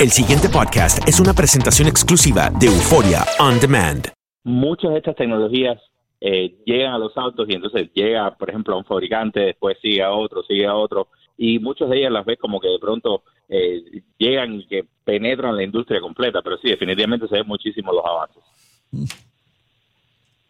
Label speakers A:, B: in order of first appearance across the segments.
A: El siguiente podcast es una presentación exclusiva de Euforia On Demand.
B: Muchas de estas tecnologías eh, llegan a los autos y entonces llega, por ejemplo, a un fabricante, después sigue a otro, sigue a otro, y muchas de ellas las ves como que de pronto eh, llegan y que penetran la industria completa, pero sí, definitivamente se ven muchísimo los avances.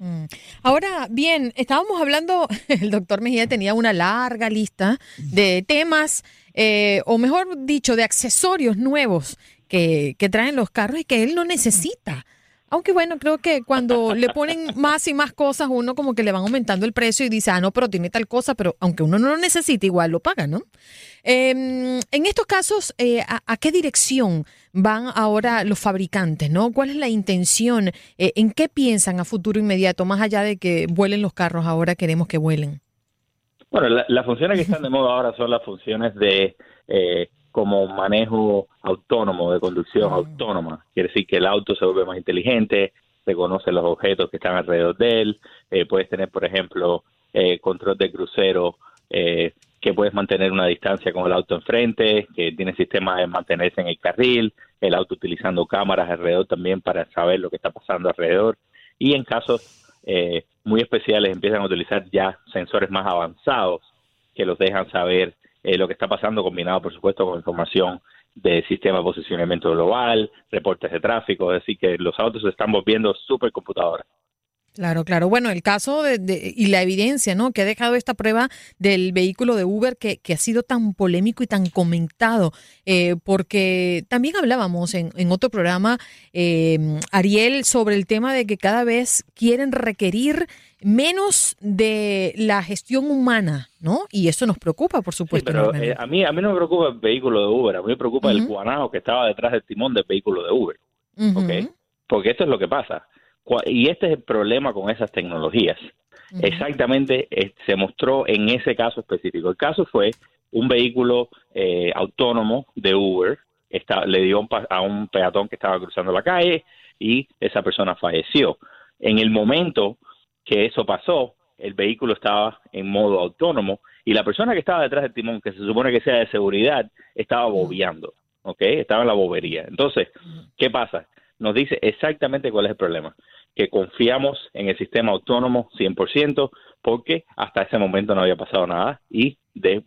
C: Mm. Ahora, bien, estábamos hablando, el doctor Mejía tenía una larga lista de temas, eh, o mejor dicho, de accesorios nuevos que, que traen los carros y que él no necesita. Aunque bueno, creo que cuando le ponen más y más cosas, uno como que le van aumentando el precio y dice, ah, no, pero tiene tal cosa, pero aunque uno no lo necesite, igual lo paga, ¿no? Em, en estos casos, eh, ¿a, qué dirección van ahora los fabricantes, no? ¿Cuál es la intención? Eh, ¿En qué piensan a futuro inmediato, más allá de que vuelen los carros, ahora queremos que vuelen?
B: Bueno, las funciones que están de moda ahora son las funciones de... Eh, como manejo autónomo, de conducción autónoma. Quiere decir que el auto se vuelve más inteligente, reconoce los objetos que están alrededor de él, eh, puedes tener, por ejemplo, eh, control de crucero, eh, que puedes mantener una distancia con el auto enfrente, que tiene sistema de mantenerse en el carril, el auto utilizando cámaras alrededor también para saber lo que está pasando alrededor. Y en casos muy especiales empiezan a utilizar ya sensores más avanzados que los dejan saber eh, lo que está pasando, combinado, por supuesto, con información de sistema de posicionamiento global, reportes de tráfico, es decir, que los autos se están volviendo supercomputadoras.
C: Claro, claro. Bueno, el caso de, y la evidencia, ¿no? Que ha dejado esta prueba del vehículo de Uber que, que ha sido tan polémico y tan comentado, eh, porque también hablábamos en, en otro programa, eh, Ariel, sobre el tema de que cada vez quieren requerir menos de la gestión humana, ¿no? Y eso nos preocupa, por supuesto.
B: pero eh, a mí a mí no me preocupa el vehículo de Uber, a mí me preocupa el guanajo que estaba detrás del timón del vehículo de Uber, ¿ok? Porque esto es lo que pasa y este es el problema con esas tecnologías. Exactamente eh, se mostró en ese caso específico. El caso fue un vehículo eh, autónomo de Uber, le dio a un peatón que estaba cruzando la calle y esa persona falleció. En el momento que eso pasó, el vehículo estaba en modo autónomo y la persona que estaba detrás del timón, que se supone que sea de seguridad, estaba bobeando, ¿ok? Estaba en la bobería. Entonces, ¿qué pasa? nos dice exactamente cuál es el problema, que confiamos en el sistema autónomo 100% porque hasta ese momento no había pasado nada y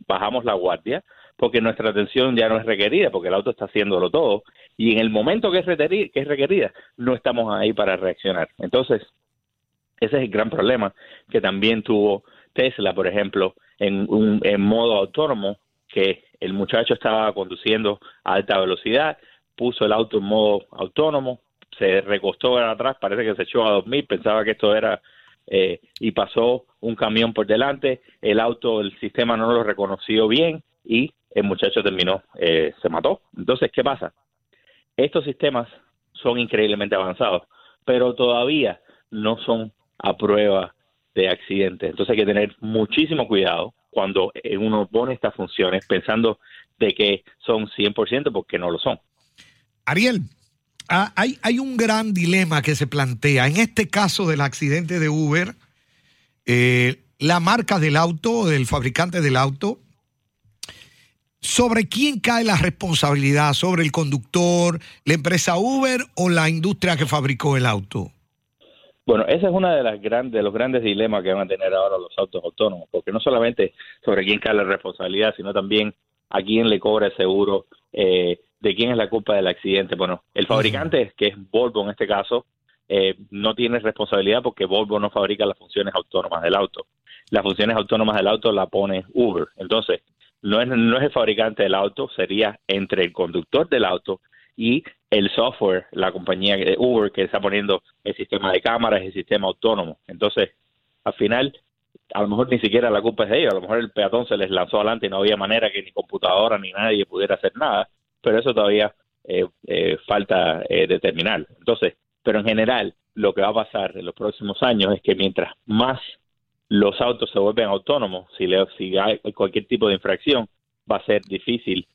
B: bajamos la guardia porque nuestra atención ya no es requerida porque el auto está haciéndolo todo y en el momento que es, requerida, que es requerida no estamos ahí para reaccionar. Entonces, ese es el gran problema que también tuvo Tesla, por ejemplo, en, un, en modo autónomo, que el muchacho estaba conduciendo a alta velocidad, puso el auto en modo autónomo, se recostó atrás, parece que se echó a dormir, pensaba que esto era eh, y pasó un camión por delante, el auto, el sistema no lo reconoció bien y el muchacho terminó, eh, se mató. Entonces, ¿qué pasa? Estos sistemas son increíblemente avanzados, pero todavía no son a prueba de accidentes. Entonces hay que tener muchísimo cuidado cuando uno pone estas funciones pensando de que son 100% porque no lo son.
D: Ariel, Ah, hay, hay, un gran dilema que se plantea. En este caso del accidente de Uber, eh, la marca del auto, del fabricante del auto, ¿sobre quién cae la responsabilidad? ¿Sobre el conductor, la empresa Uber o la industria que fabricó el auto?
B: Bueno, ese es uno de, de los grandes dilemas que van a tener ahora los autos autónomos, porque no solamente sobre quién cae la responsabilidad, sino también a quién le cobra el seguro, eh, de quién es la culpa del accidente. Bueno, el fabricante, que es Volvo en este caso, eh, no tiene responsabilidad porque Volvo no fabrica las funciones autónomas del auto. Las funciones autónomas del auto la pone Uber. Entonces, no es, no es el fabricante del auto, sería entre el conductor del auto y el software, la compañía de Uber que está poniendo el sistema de cámaras, el sistema autónomo. Entonces, al final, a lo mejor ni siquiera la culpa es de ellos, a lo mejor el peatón se les lanzó adelante y no había manera que ni computadora ni nadie pudiera hacer nada, pero eso todavía eh, eh, falta eh, determinar. Entonces, pero en general, lo que va a pasar en los próximos años es que mientras más los autos se vuelven autónomos, si, le, si hay cualquier tipo de infracción, va a ser difícil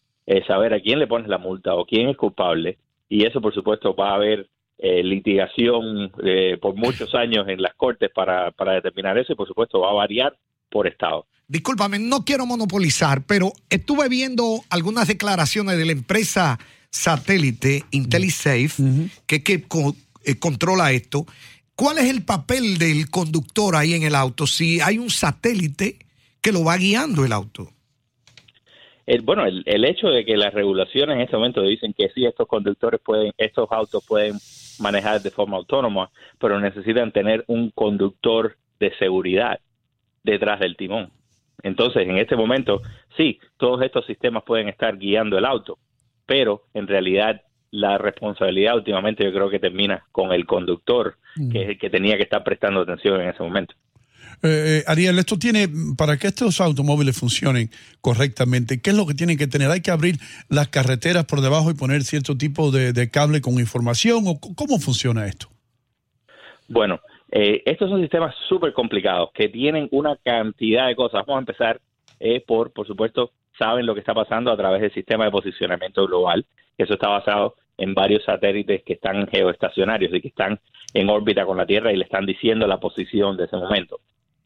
B: saber a quién le pones la multa o quién es culpable, y eso, por supuesto, va a haber eh, litigación eh, por muchos años en las cortes para, para determinar eso y por supuesto va a variar por estado.
D: Discúlpame, no quiero monopolizar, pero estuve viendo algunas declaraciones de la empresa satélite IntelliSafe que, que eh, controla esto. ¿Cuál es el papel del conductor ahí en el auto si hay un satélite que lo va guiando el auto?
B: bueno, el, el, hecho de que las regulaciones en este momento dicen que sí, estos conductores pueden, estos autos pueden manejar de forma autónoma, pero necesitan tener un conductor de seguridad detrás del timón. Entonces, en este momento, sí, todos estos sistemas pueden estar guiando el auto, pero en realidad la responsabilidad últimamente yo creo que termina con el conductor, que es el que tenía que estar prestando atención en ese momento.
E: Eh, eh, Ariel, esto tiene, para que estos automóviles funcionen correctamente, ¿qué es lo que tienen que tener? ¿Hay que abrir las carreteras por debajo y poner cierto tipo de, cable con información? ¿O cómo funciona esto?
B: Bueno, eh, estos son sistemas súper complicados que tienen una cantidad de cosas. Vamos a empezar por, por supuesto, saben lo que está pasando a través del sistema de posicionamiento global. Eso está basado en varios satélites que están geoestacionarios y que están en órbita con la Tierra y le están diciendo la posición de ese momento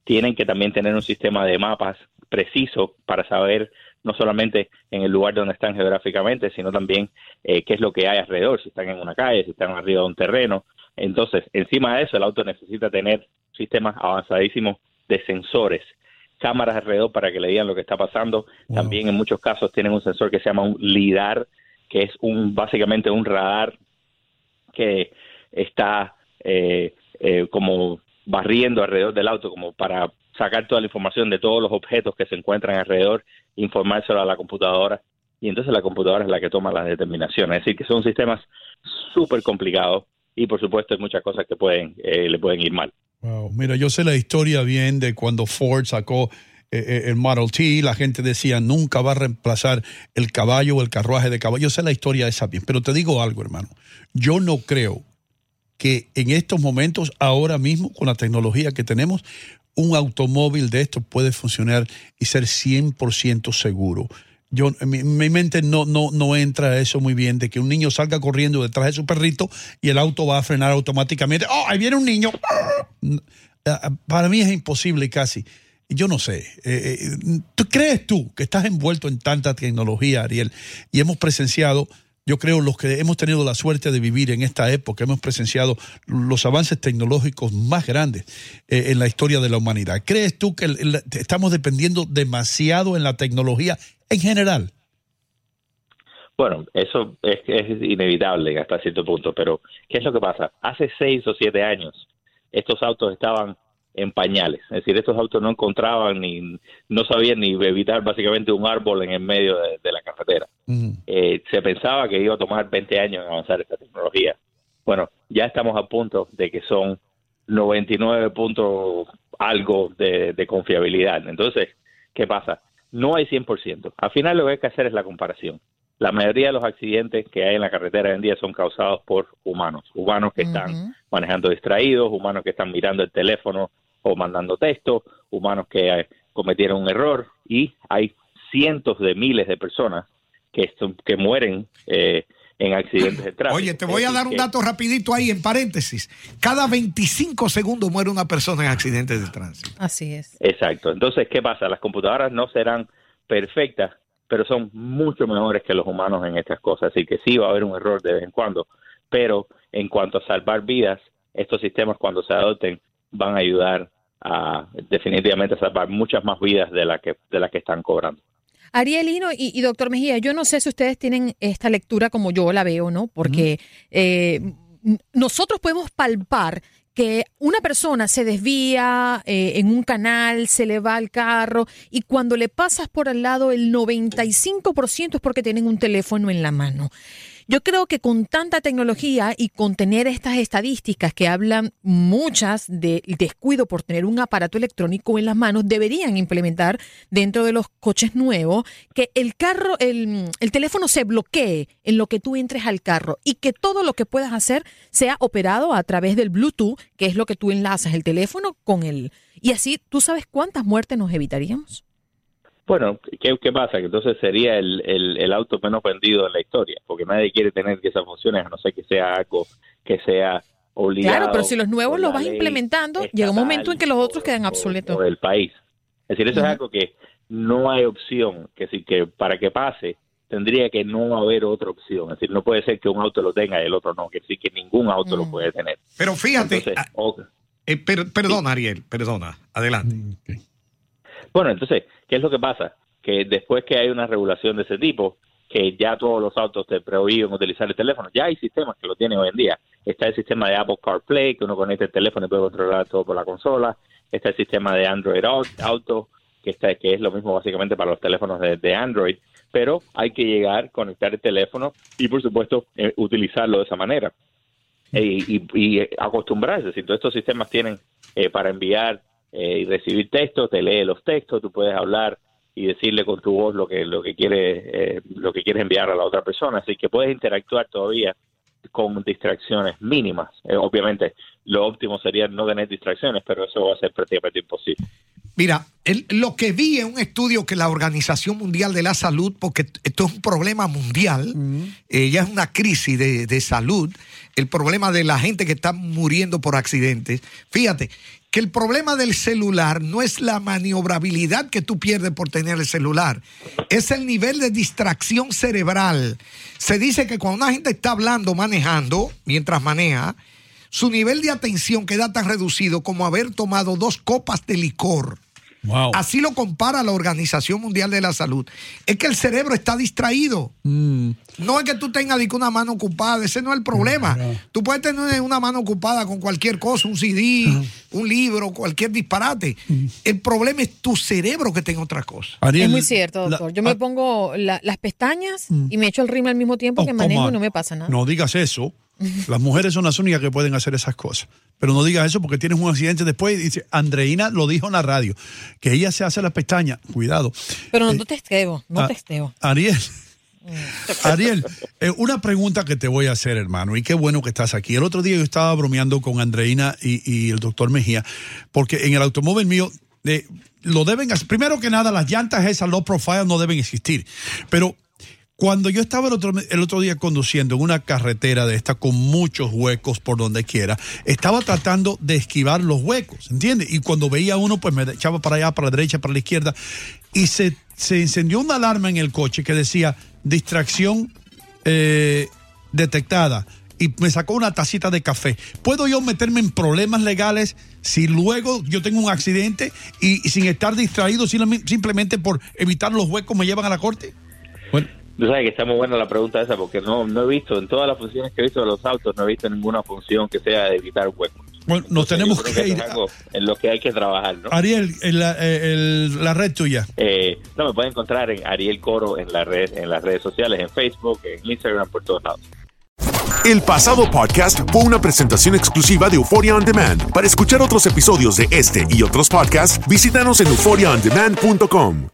B: tienen que también tener un sistema de mapas preciso para saber no solamente en el lugar donde están geográficamente, sino también eh, qué es lo que hay alrededor, si están en una calle, si están arriba de un terreno. Entonces, encima de eso, el auto necesita tener sistemas avanzadísimos de sensores, cámaras alrededor para que le digan lo que está pasando. También en muchos casos tienen un sensor que se llama un LIDAR, que es un básicamente un radar que está eh, eh, como barriendo alrededor del auto como para sacar toda la información de todos los objetos que se encuentran alrededor, informárselo a la computadora y entonces la computadora es la que toma las determinaciones. Es decir, que son sistemas súper complicados y por supuesto hay muchas cosas que pueden eh, le pueden ir mal.
E: Wow. Mira, yo sé la historia bien de cuando Ford sacó eh, eh, el Model T, la gente decía nunca va a reemplazar el caballo o el carruaje de caballo. Yo sé la historia esa bien, pero te digo algo, hermano. Yo no creo que en estos momentos, ahora mismo, con la tecnología que tenemos, un automóvil de estos puede funcionar y ser 100% seguro. Yo, mi, mi, mente no, no, no entra eso muy bien, de que un niño salga corriendo detrás de su perrito y el auto va a frenar automáticamente. ¡Oh, ahí viene un niño! Para mí es imposible casi. Yo no sé. Eh, eh, ¿Tú crees tú que estás envuelto en tanta tecnología, Ariel? Y hemos presenciado yo creo los que hemos tenido la suerte de vivir en esta época, hemos presenciado los avances tecnológicos más grandes eh, en la historia de la humanidad. ¿Crees tú que estamos dependiendo demasiado en la tecnología en general?
B: Bueno, eso es, es inevitable hasta cierto punto, pero ¿qué es lo que pasa? Hace seis o siete años estos autos estaban en pañales. Es decir, estos autos no encontraban ni, no sabían ni evitar básicamente un árbol en el medio de, la carretera. Eh, se pensaba que iba a tomar 20 años en avanzar esta tecnología. Bueno, ya estamos a punto de que son 99 puntos algo de, de confiabilidad. Entonces, ¿qué pasa? No hay 100%. Al final lo que hay que hacer es la comparación. La mayoría de los accidentes que hay en la carretera hoy en día son causados por humanos, humanos que están manejando distraídos, humanos que están mirando el teléfono o mandando textos, humanos que eh, cometieron un error y hay cientos de miles de personas que, que mueren eh, en accidentes de tráfico.
D: Oye, te voy a dar un dato rapidito ahí en paréntesis. Cada 25 segundos muere una persona en accidentes de tránsito.
C: Así es.
B: Exacto. Entonces, ¿qué pasa? Las computadoras no serán perfectas, pero son mucho mejores que los humanos en estas cosas. Así que sí va a haber un error de vez en cuando, pero en cuanto a salvar vidas, estos sistemas cuando se adopten van a ayudar a definitivamente salvar muchas más vidas de las que de las que están cobrando.
C: Arielino y, doctor Mejía, yo no sé si ustedes tienen esta lectura como yo la veo, ¿no? Porque eh, nosotros podemos palpar que una persona se desvía eh, en un canal, se le va al carro y cuando le pasas por al lado el 95% es porque tienen un teléfono en la mano. Yo creo que con tanta tecnología y con tener estas estadísticas que hablan muchas del descuido por tener un aparato electrónico en las manos, deberían implementar dentro de los coches nuevos que el carro, el, el teléfono se bloquee en lo que tú entres al carro y que todo lo que puedas hacer sea operado a través del Bluetooth, que es lo que tú enlazas el teléfono con él. Y así, ¿tú sabes cuántas muertes nos evitaríamos?
B: Bueno, ¿qué, qué pasa? Que entonces sería el, el, auto menos vendido en la historia, porque nadie quiere tener que esas funciones, a no ser que sea algo que sea obligado.
C: Claro, pero si los nuevos los vas implementando, llega un momento en que los otros quedan obsoletos.
B: Por el país. Es decir, eso es algo que no hay opción, que si que para que pase tendría que no haber otra opción. Es decir, no puede ser que un auto lo tenga y el otro no, que sí que ningún auto lo puede tener.
D: Pero fíjate, ah, eh, perdona Ariel, perdona, adelante.
B: Bueno, entonces, ¿qué es lo que pasa? Que después que hay una regulación de ese tipo, que ya todos los autos te prohíben utilizar el teléfono, ya hay sistemas que lo tienen hoy en día. Está el sistema de Apple CarPlay, que uno conecta el teléfono y puede controlar todo por la consola. Está el sistema de Android Auto, que, está, que es lo mismo básicamente para los teléfonos de, Android. Pero hay que llegar, conectar el teléfono y, por supuesto, eh, utilizarlo de esa manera. Y, y, acostumbrarse. Si todos estos sistemas tienen eh, para enviar eh, y recibir textos, te lee los textos, tú puedes hablar y decirle con tu voz lo que lo que quieres eh, lo que quieres enviar a la otra persona, así que puedes interactuar todavía con distracciones mínimas. Eh, obviamente, lo óptimo sería no tener distracciones, pero eso va a ser prácticamente imposible.
D: Mira, lo que vi en un estudio que la Organización Mundial de la Salud, porque esto es un problema mundial, ya es una crisis de, de, salud, el problema de la gente que está muriendo por accidentes. Fíjate, que el problema del celular no es la maniobrabilidad que tú pierdes por tener el celular, es el nivel de distracción cerebral. Se dice que cuando una gente está hablando, manejando, mientras maneja, su nivel de atención queda tan reducido como haber tomado dos copas de licor. Así lo compara la Organización Mundial de la Salud. Es que el cerebro está distraído. Mm. No es que tú tengas una mano ocupada, ese no es el problema. Tú puedes tener una mano ocupada con cualquier cosa, un CD, un libro, cualquier disparate. Mm. El problema es tu cerebro que tenga otra cosa.
C: es muy cierto, doctor. Yo me pongo las pestañas mm. y me echo el ritmo al mismo tiempo oh, que manejo y no me pasa nada.
E: No digas eso. Las mujeres son las únicas que pueden hacer esas cosas. Pero no digas eso porque tienes un accidente después y dice, Andreina lo dijo en la radio, que ella se hace las pestañas. Cuidado.
C: Pero no eh, te testeo, no te testeo.
E: Ariel. Ariel, eh, una pregunta que te voy a hacer, hermano, y qué bueno que estás aquí. El otro día yo estaba bromeando con Andreina y, el doctor Mejía, porque en el automóvil mío eh, lo deben primero que nada, las llantas esas low profile no deben existir, pero cuando yo estaba el otro, día conduciendo en una carretera de esta con muchos huecos por donde quiera, estaba tratando de esquivar los huecos, ¿entiendes? Y cuando veía uno, pues me echaba para allá, para la derecha, para la izquierda, y se, se encendió una alarma en el coche que decía distracción eh, detectada y me sacó una tacita de café. ¿Puedo yo meterme en problemas legales si luego yo tengo un accidente y, sin estar distraído simplemente por evitar los huecos me llevan a la corte?
B: Bueno. Tú sabes que está muy buena la pregunta esa porque no, no he visto, en todas las funciones que he visto de los autos, no he visto ninguna función que sea de evitar huecos.
E: Bueno, nos tenemos que, ir.
B: en lo que hay que trabajar, ¿no?
E: Ariel, en la, la red tuya.
B: Eh, no, me pueden encontrar en Ariel Coro en, la red, en las redes sociales, en Facebook, en Instagram, por todos lados.
F: El pasado podcast fue una presentación exclusiva de Euphoria On Demand. Para escuchar otros episodios de este y otros podcasts, visítanos en euphoriaondemand.com.